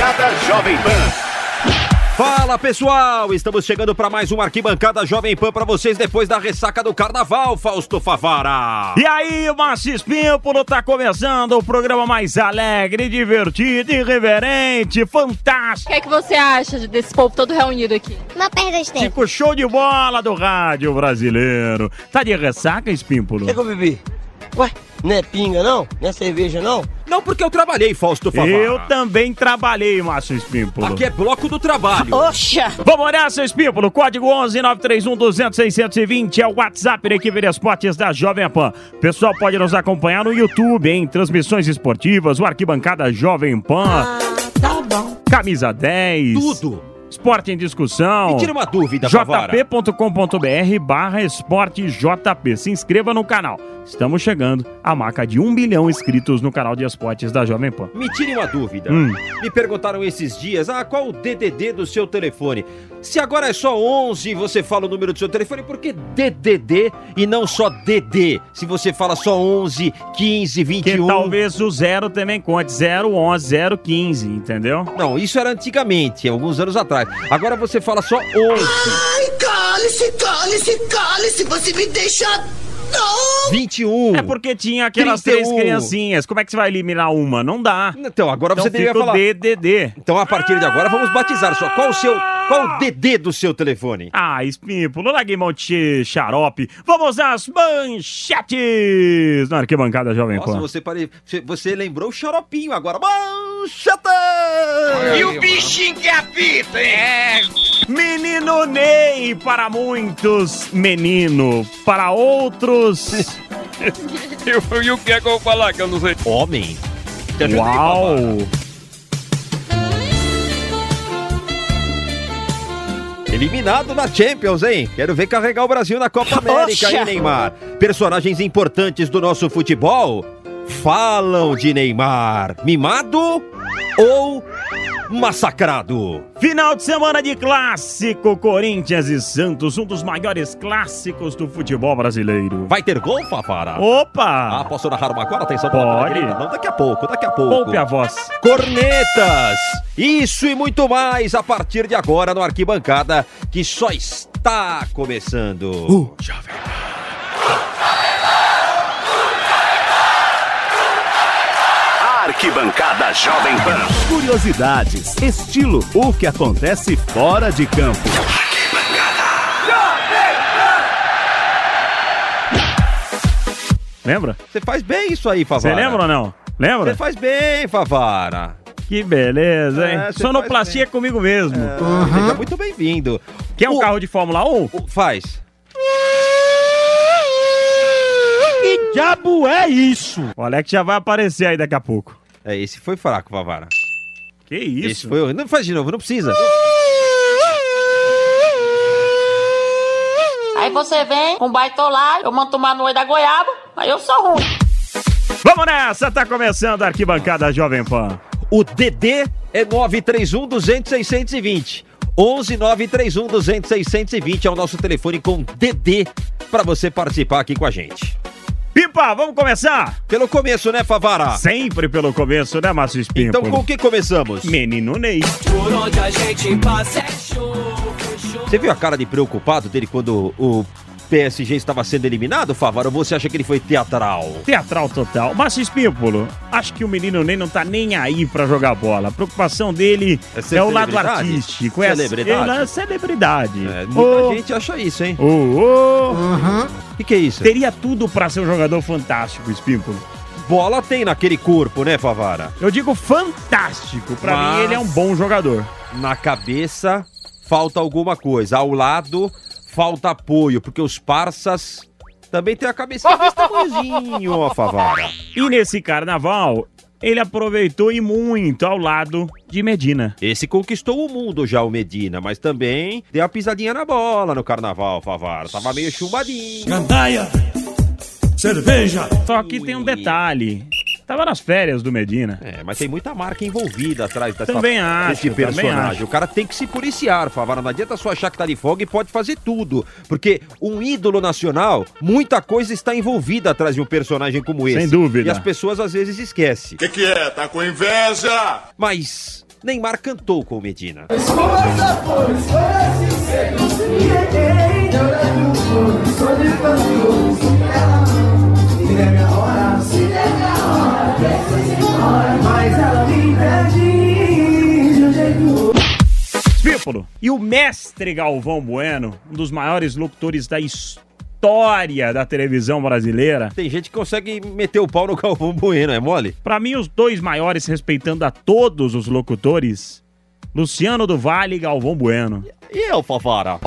Arquibancada Jovem Pan. Fala pessoal, estamos chegando para mais uma arquibancada Jovem Pan para vocês depois da ressaca do Carnaval, Fausto Favara. E aí, Márcio Espímpolo, tá começando o programa mais alegre, divertido, irreverente, fantástico. O que é que você acha desse povo todo reunido aqui? Uma perda de tempo. Fico show de bola do rádio brasileiro. Tá de ressaca, Espímpolo? O que, que eu bebi? Ué, não é pinga não? Não é cerveja não? Não porque eu trabalhei, Fausto Favara. Eu também trabalhei, Márcio Espímpolo. Aqui é bloco do trabalho. Oxa! Vamos nessa, Espímpolo. Código 11 931 200 620 é o WhatsApp da equipe de esportes da Jovem Pan. Pessoal pode nos acompanhar no YouTube, em transmissões esportivas, o Arquibancada Jovem Pan. Tá bom. Camisa 10. Tudo. Esporte em discussão. Me tira uma dúvida, jp.com.br barra esporte JP. Se inscreva no canal. Estamos chegando à marca de um bilhão inscritos no canal de esportes da Jovem Pan. Me tire uma dúvida. Hum. Me perguntaram esses dias, ah, qual o DDD do seu telefone? Se agora é só 11 e você fala o número do seu telefone, por que DDD e não só DD? Se você fala só 11, 15, Que 21... talvez o zero também conte. 011, 015, entendeu? Não, isso era antigamente, alguns anos atrás. Agora você fala só 11. Ai, cale-se, cale-se, cale-se, você me deixa. Não! 21. É porque tinha aquelas 31. três criancinhas. Como é que você vai eliminar uma? Não dá. Então, agora Então você deveria falar. DDD. Então, a partir de agora, vamos batizar só. Qual o seu. Qual o DD do seu telefone? Ah, mão de xarope. Vamos às manchetes na arquibancada Jovem Nossa, Pan. você, pare... você- lembrou o xaropinho agora. Mancheta! E o bichinho que apita, hein? Menino Ney para muitos, menino. Para outros, E o que é que eu vou falar que eu não sei? Homem. Ajudei, uau. Eliminado na Champions, hein? Quero ver carregar o Brasil na Copa América, hein, Neymar? Personagens importantes do nosso futebol falam de Neymar. Mimado ou massacrado? Final de semana de clássico, Corinthians e Santos, um dos maiores clássicos do futebol brasileiro. Vai ter gol, Fafara? Ah, Opa! posso narrar uma agora? Atenção, Pode. Não, daqui a pouco, daqui a pouco. Poupe a voz. Cornetas! Isso e muito mais a partir de agora no Arquibancada, que só está começando. Uh, Jovem Arquibancada Jovem Pan. Curiosidades, estilo, o que acontece fora de campo. Lembra? Você faz bem isso aí, Você Favara. lembra ou não? Lembra? Você faz bem, Favara. Que beleza, hein? É, você Sonoplastia comigo mesmo. Seja muito bem-vindo. Quer um O- carro de Fórmula 1? o- Faz. Que diabo é isso? O Alex já vai aparecer aí daqui a pouco. É, esse foi fraco, Favara. Que Esse isso? foi. Não faz de novo, não precisa. Aí você vem com baitolado, eu mando tomar no olho da goiaba, aí eu sou ruim. Vamos nessa, tá começando a arquibancada Jovem Pan. O DD é 931 200 620. 11 931 200 620 é o nosso telefone com DD para você participar aqui com a gente. Pipa, vamos começar? Pelo começo, né, Favara? Sempre pelo começo, né, Márcio Espinho? Então com o que começamos? Menino Ney. Você viu a cara de preocupado dele quando o PSG estava sendo eliminado, Favara? Ou você acha que ele foi teatral? Teatral total. Márcio Espímpolo, acho que o menino Ney não tá nem aí pra jogar bola. A preocupação dele É é, o lado artístico. É Celebridade? Ele é celebridade. É, muita Ô, gente acha isso, hein? ô, ô. O que, que é isso? Teria tudo pra ser um jogador fantástico, Espímpolo. Bola tem naquele corpo, né, Favara? Eu digo fantástico. Pra Mas- mim, ele é um bom jogador. Na cabeça falta alguma coisa. Ao lado falta apoio, porque os parças também tem a cabecinha desse tamanhozinho, ó, Favara. E nesse carnaval, ele aproveitou e muito ao lado de Medina. Esse conquistou o mundo já, o Medina, mas também deu uma pisadinha na bola no carnaval, Favara. Tava meio chumbadinho. Só que tem um detalhe. Tava nas férias do Medina. É, mas tem muita marca envolvida atrás dessa, Também acho, desse também personagem. acho. O cara tem que se policiar, Favara. Não adianta só achar que tá de folga e pode fazer tudo. Porque um ídolo nacional, muita coisa está envolvida atrás de um personagem como esse. Sem dúvida. E as pessoas às vezes esquecem. Que que é? Tá com inveja? Mas Neymar cantou com Medina. E o mestre Galvão Bueno, um dos maiores locutores da história da televisão brasileira. Tem gente que consegue meter o pau no Galvão Bueno, é mole? Pra mim, os dois maiores, respeitando a todos os locutores, Luciano do Vale e Galvão Bueno. E eu, Favara?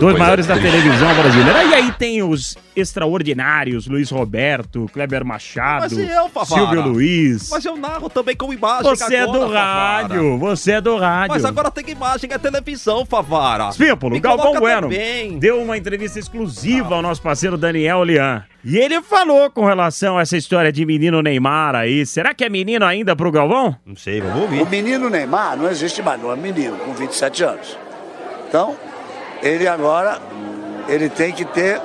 Dois maiores da televisão brasileira. E aí tem os extraordinários, Luiz Roberto, Kleber Machado, Mas e eu, Favara? Silvio Luiz. Mas eu narro também com imagem. Você é agora, do Favara. rádio, você é do rádio. Mas agora tem imagem, é televisão, Favara. Me Galvão Bueno também. deu uma entrevista exclusiva ao nosso parceiro Daniel Lian. E ele falou com relação a essa história de menino Neymar aí. Será que é menino ainda pro Galvão? Não sei, vamos ouvir. O menino Neymar não existe mais, não é menino, com 27 anos. Então, ele agora, ele tem que ter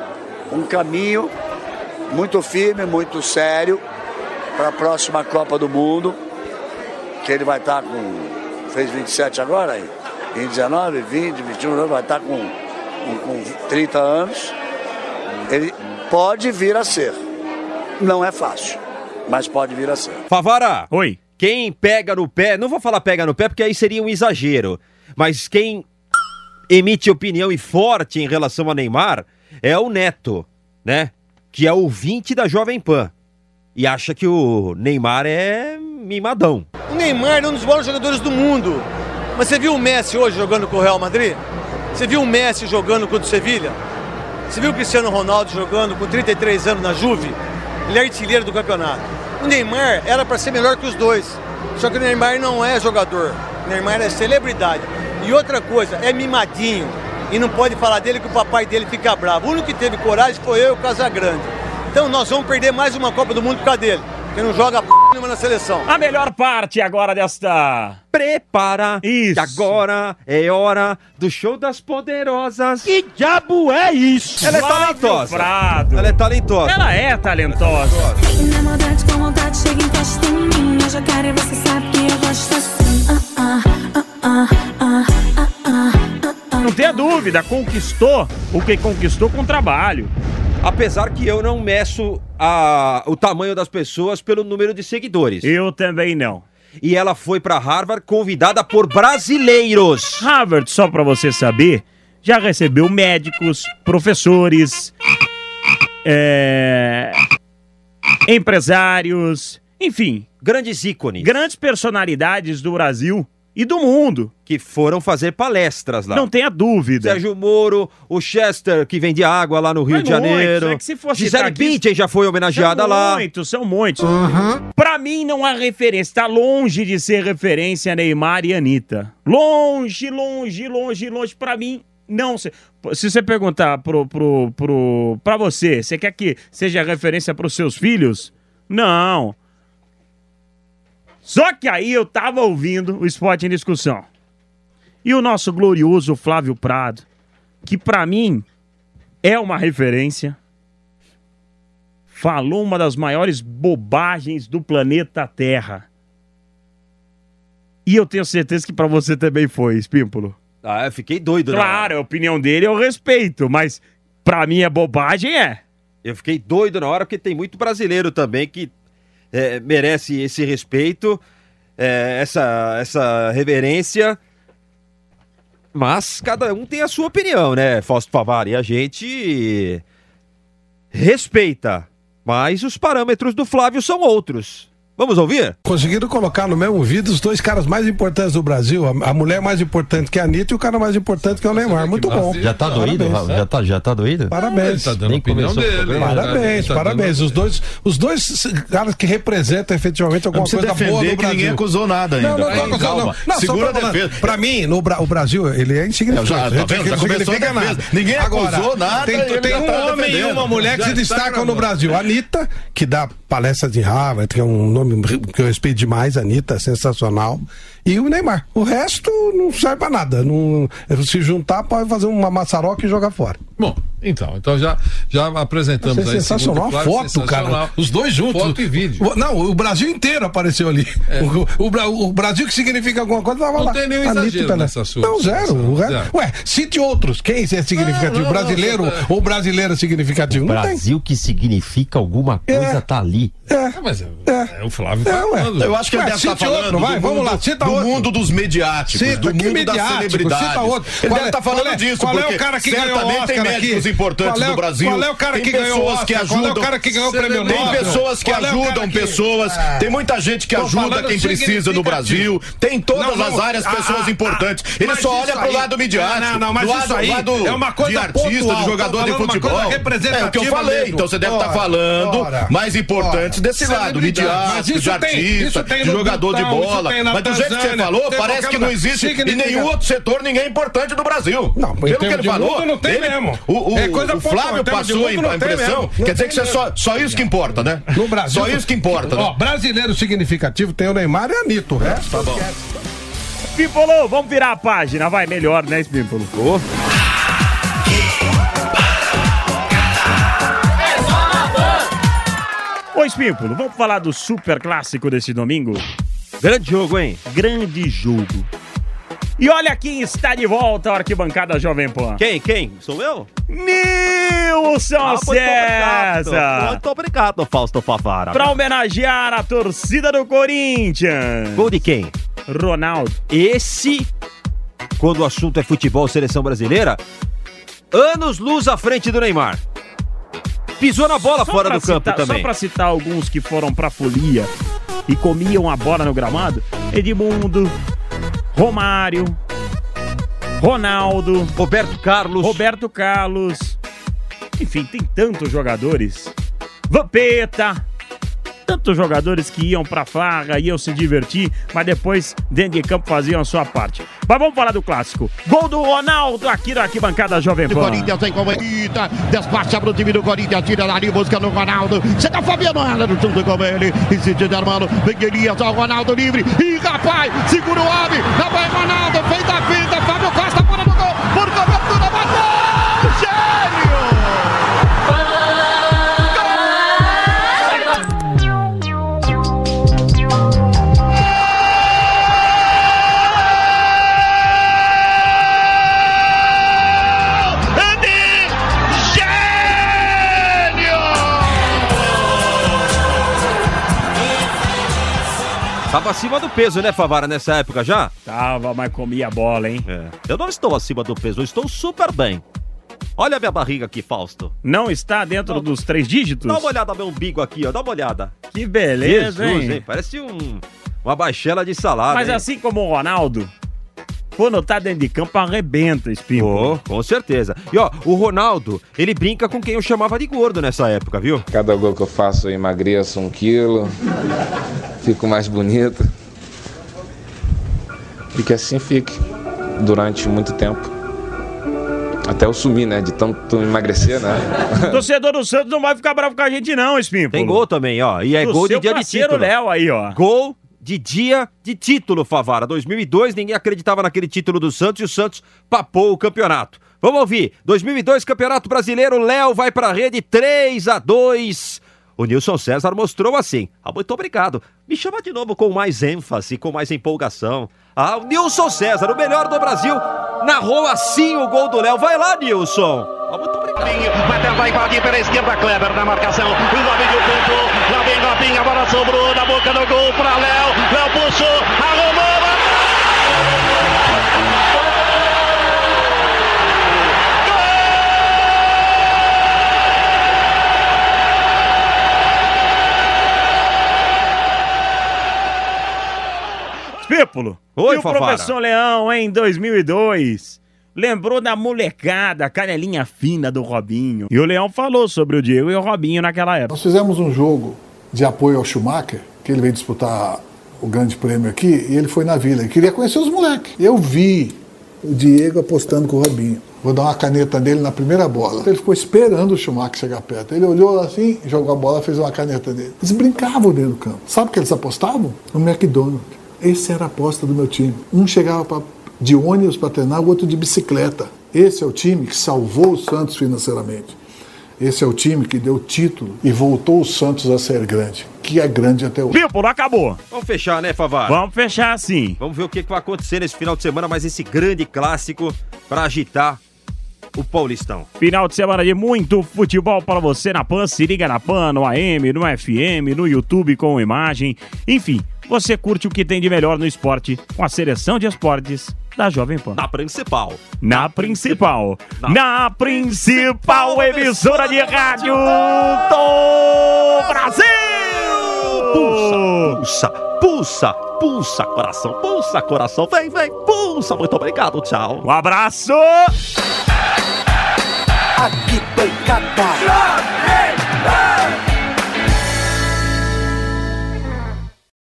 um caminho muito firme, muito sério para a próxima Copa do Mundo, que ele vai estar com, fez 27 agora, aí, em 19, 20, 21, vai estar com, com, com 30 anos. Ele pode vir a ser. Não é fácil, mas pode vir a ser. Favara. Oi. Quem pega no pé, não vou falar pega no pé porque aí seria um exagero, mas quem emite opinião e forte em relação a Neymar é o Neto, né? Que é ouvinte da Jovem Pan. E acha que o Neymar é mimadão. O Neymar é um dos maiores jogadores do mundo. Mas você viu o Messi hoje jogando com o Real Madrid? Você viu o Messi jogando contra o Sevilha? Você viu o Cristiano Ronaldo jogando com 33 anos na Juve? Ele é artilheiro do campeonato. O Neymar era para ser melhor que os dois. Só que o Neymar não é jogador. O Neymar é celebridade. E outra coisa, é mimadinho. E não pode falar dele que o papai dele fica bravo. O único que teve coragem foi eu e o Casagrande. Então nós vamos perder mais uma Copa do Mundo por causa dele. Porque não joga p nenhuma na seleção. A melhor parte agora desta. Prepara, Isso. que agora é hora do show das poderosas. Que diabo é isso? Ela é Flávio talentosa. Prado. Ela é talentosa. Ela é talentosa. Na maldade com vontade, chega encosta em mim. Eu já quero e você sabe que eu gosto assim. Ah, ah, ah, ah, tenha dúvida, conquistou o que conquistou com trabalho. Apesar que eu não meço a- o tamanho das pessoas pelo número de seguidores. Eu também não. E ela foi pra Harvard convidada por brasileiros. Harvard, só pra você saber, já recebeu médicos, professores, é, empresários, enfim, Grandes ícones grandes personalidades do Brasil e do mundo. que foram fazer palestras lá. Não tenha dúvida. Sérgio Moro, o Chester, que vende água lá no Rio Mas de Janeiro. muitos, é que se fosse Gisele aqui- Bündchen já foi homenageada são lá. muitos, são muitos. Pra mim não há referência, tá longe de ser referência a Neymar e Anitta. Longe, longe, longe, longe. Pra mim, não. Se, se você perguntar pro, pro, pro, pra você, você quer que seja referência pros seus filhos? Não. Só que aí eu tava ouvindo o spot em discussão. E o nosso glorioso Flávio Prado, que pra mim é uma referência, falou uma das maiores bobagens do planeta Terra. E eu tenho certeza que pra você também foi, Espímpolo. Ah, eu fiquei doido, né? Claro, a opinião dele eu respeito, mas pra mim é bobagem, é. Eu fiquei doido na hora porque tem muito brasileiro também que é, merece esse respeito, é, essa, essa reverência. Mas cada um tem a sua opinião, né, Fausto Favari? A gente respeita. Mas os parâmetros do Flávio são outros. Vamos ouvir? Conseguiram colocar no mesmo vídeo os dois caras mais importantes do Brasil, a, a mulher mais importante que a Anitta e o cara mais importante que é o Neymar. Muito bom. Já tá doído? Parabéns. Já tá, já tá doído? Parabéns. Ele tá dando Nem opinião dele, programa. né? Parabéns, tá parabéns. dando- Os dois, os dois caras que representam efetivamente alguma coisa boa no que Brasil. ninguém acusou nada Não, ainda. não, não, não, calma. não, não, Segura só tô a defesa. Pra mim, no Bra- o Brasil, ele é insignificante. Já- tá vendo? Já não começou a defesa. nada. Ninguém Agora, acusou nada, Tem, ele tem um tá homem e uma mulher que se tá destacam no Brasil. A Anitta, que dá palestra de Harvard, que é um nome que eu respeito demais, Anitta, sensacional. E o Neymar. O resto não serve pra nada. Não, se juntar, pode fazer uma maçaroca e jogar fora. Bom, Então, então já, já apresentamos Isso é aí. sensacional segundo a foto, cara. sensacional. Os dois juntos. Foto e vídeo. O- Não, o Brasil inteiro apareceu ali. O, o Bra- o Brasil que significa alguma coisa tava Não lá. tem nenhum exagero né? nessa sua Não, zero. observação. O resto- Zero. Ué, cite outros. Quem é significativo? Não, não, brasileiro não, não. ou brasileira significativo? Não tem. Brasil que significa alguma coisa tá ali. É. mas é, é o Flávio tá É, falando. Eu acho que ele Ué, deve estar falando outro, vai, do, vamos mundo, lá, cita do outro. mundo dos mediáticos, Cita, do que mundo das celebridades. cita outro. Ele deve é- estar falando é- disso, qual é o cara que ganhou o certamente tem Oscar médicos aqui? Importantes Qual é do Brasil. qual é o cara tem que ganhou o pessoas que Oscar? Qual é o ajudam. cara que ganhou o prêmio Tem Nobel? pessoas que Qual é ajudam que- pessoas. Ah. Tem muita gente que Tô ajuda quem precisa no Brasil. Tem em todas Não, não, as áreas ah, pessoas ah, importantes. ah, Ele mas só olha pro aí- lado midiático. Não, não, mas do lado, isso aí lado é uma coisa de artista, pontual. de jogador de futebol. É o que eu falei. mesmo. Então você deve estar Ora, falando ora, mais importantes desse lado, midiático, de tem- artista, tem de jogador de bola. tem Mas do jeito que você falou, tem parece que não existe em nenhum outro setor ninguém importante do Brasil. Não, Pelo que ele falou, não tem ele- mesmo. O, É coisa o Flávio passou mundo a impressão. Quer dizer que você só, só isso que importa, né? No Brasil. Só isso que importa, Ó, né? brasileiro significativo tem o Neymar e a Anitta. O resto. Tá bom. Pimpolo, vamos virar a página, vai melhor, né, Pimpolo? Ô, Espímpolo, vamos falar do super clássico desse domingo? Grande jogo, hein? Grande jogo. E olha quem está de volta, a arquibancada Jovem Pan. Quem? Quem? Sou eu? Nilson Ah, muito obrigado. César! Muito obrigado, Fausto Favara. Pra homenagear a torcida do Corinthians. Gol de quem? Ronaldo. Esse, quando o assunto é futebol, seleção brasileira, anos luz à frente do Neymar. Pisou na bola Só fora do campo citar- também. Só pra citar alguns que foram pra folia e comiam a bola no gramado: Edmundo, Romário, Ronaldo, Roberto Carlos. Roberto Carlos. Enfim, tem tantos jogadores. Vampeta. Tantos jogadores que iam pra farra, iam se divertir, mas depois, dentro de campo, faziam a sua parte. Mas vamos falar do clássico. Gol do Ronaldo aqui na arquibancada Jovem O Pan. Corinthians vem com Eita, despacha pro time do Corinthians, tira dali, busca no Ronaldo. Chega Fabiano Heller junto com ele. Insiste de Armando, vem Elias, o Ronaldo livre. Ih, rapaz, segura o homem. Lá peso, né, Favara, nessa época já? Tava, mas comia bola, hein? É. Eu não estou acima do peso, eu estou super bem. Olha a minha barriga aqui, Fausto. Não está dentro dos três dígitos? Dá uma olhada no meu umbigo aqui, ó. Dá uma olhada. Que beleza, Jesus, hein? Parece um, uma baixela de salada. Mas hein? assim como o Ronaldo, quando tá dentro de campo, arrebenta, Espinho. Oh, com certeza. E ó, o Ronaldo, ele brinca com quem eu chamava de gordo nessa época, viu? Cada gol que eu faço eu emagreço um quilo, fico mais bonito. E que assim fique durante muito tempo. Até eu sumir, né? De tanto emagrecer, né? Torcedor do Santos não vai ficar bravo com a gente, não, Espinho. Tem gol também, ó. E é Do gol de dia de título. Léo aí, ó. Gol de dia de título, Favara. 2002, ninguém acreditava naquele título do Santos e o Santos papou o campeonato. Vamos ouvir. 2002, Campeonato Brasileiro, Léo vai pra rede 3 a 2 O Nilson César mostrou assim. Ah, muito obrigado. Me chama de novo com mais ênfase, com mais empolgação. Ah, o Nilson César, o melhor do Brasil, narrou assim o gol do Léo. Vai lá, Nilson. Ah, muito obrigado. Vai tentar invadir pela esquerda, Kleber na marcação. O Robinho tentou. Lá vem Robinho, a bola sobrou na boca do gol pra Léo. Léo puxou, arrumou. Pípolo. Oi, e o professor Leão, em 2002, lembrou da molecada, canelinha fina do Robinho. E o Leão falou sobre o Diego e o Robinho naquela época. Nós fizemos um jogo de apoio ao Schumacher, que ele veio disputar o grande prêmio aqui, e ele foi na vila. Ele queria conhecer os moleques. Eu vi o Diego apostando com o Robinho. Vou dar uma caneta nele na primeira bola. Ele ficou esperando o Schumacher chegar perto. Ele olhou assim, jogou a bola, fez uma caneta nele. Eles brincavam dentro do campo. Sabe o que eles apostavam? No McDonald's. Essa era a aposta do meu time. Um chegava pra- de ônibus para treinar, o outro de bicicleta. Esse é o time que salvou o Santos financeiramente. Esse é o time que deu título e voltou o Santos a ser grande, que é grande até hoje. Pipo, não acabou. Vamos fechar, né, Favar? Vamos fechar assim. Vamos ver o que que vai acontecer nesse final de semana, mas esse grande clássico pra agitar o Paulistão. Final de semana de muito futebol para você na PAN. Se liga na PAN, no AM, no FM, no YouTube com imagem. Enfim, você curte o que tem de melhor no esporte com a seleção de esportes da Jovem Pan. Na principal. Na principal. Na principal emissora de rádio do Brasil! Pulsa, pulsa, pulsa, coração, pulsa, coração. Vem, vem, pulsa. Muito obrigado, tchau. Um abraço! Arquibancada.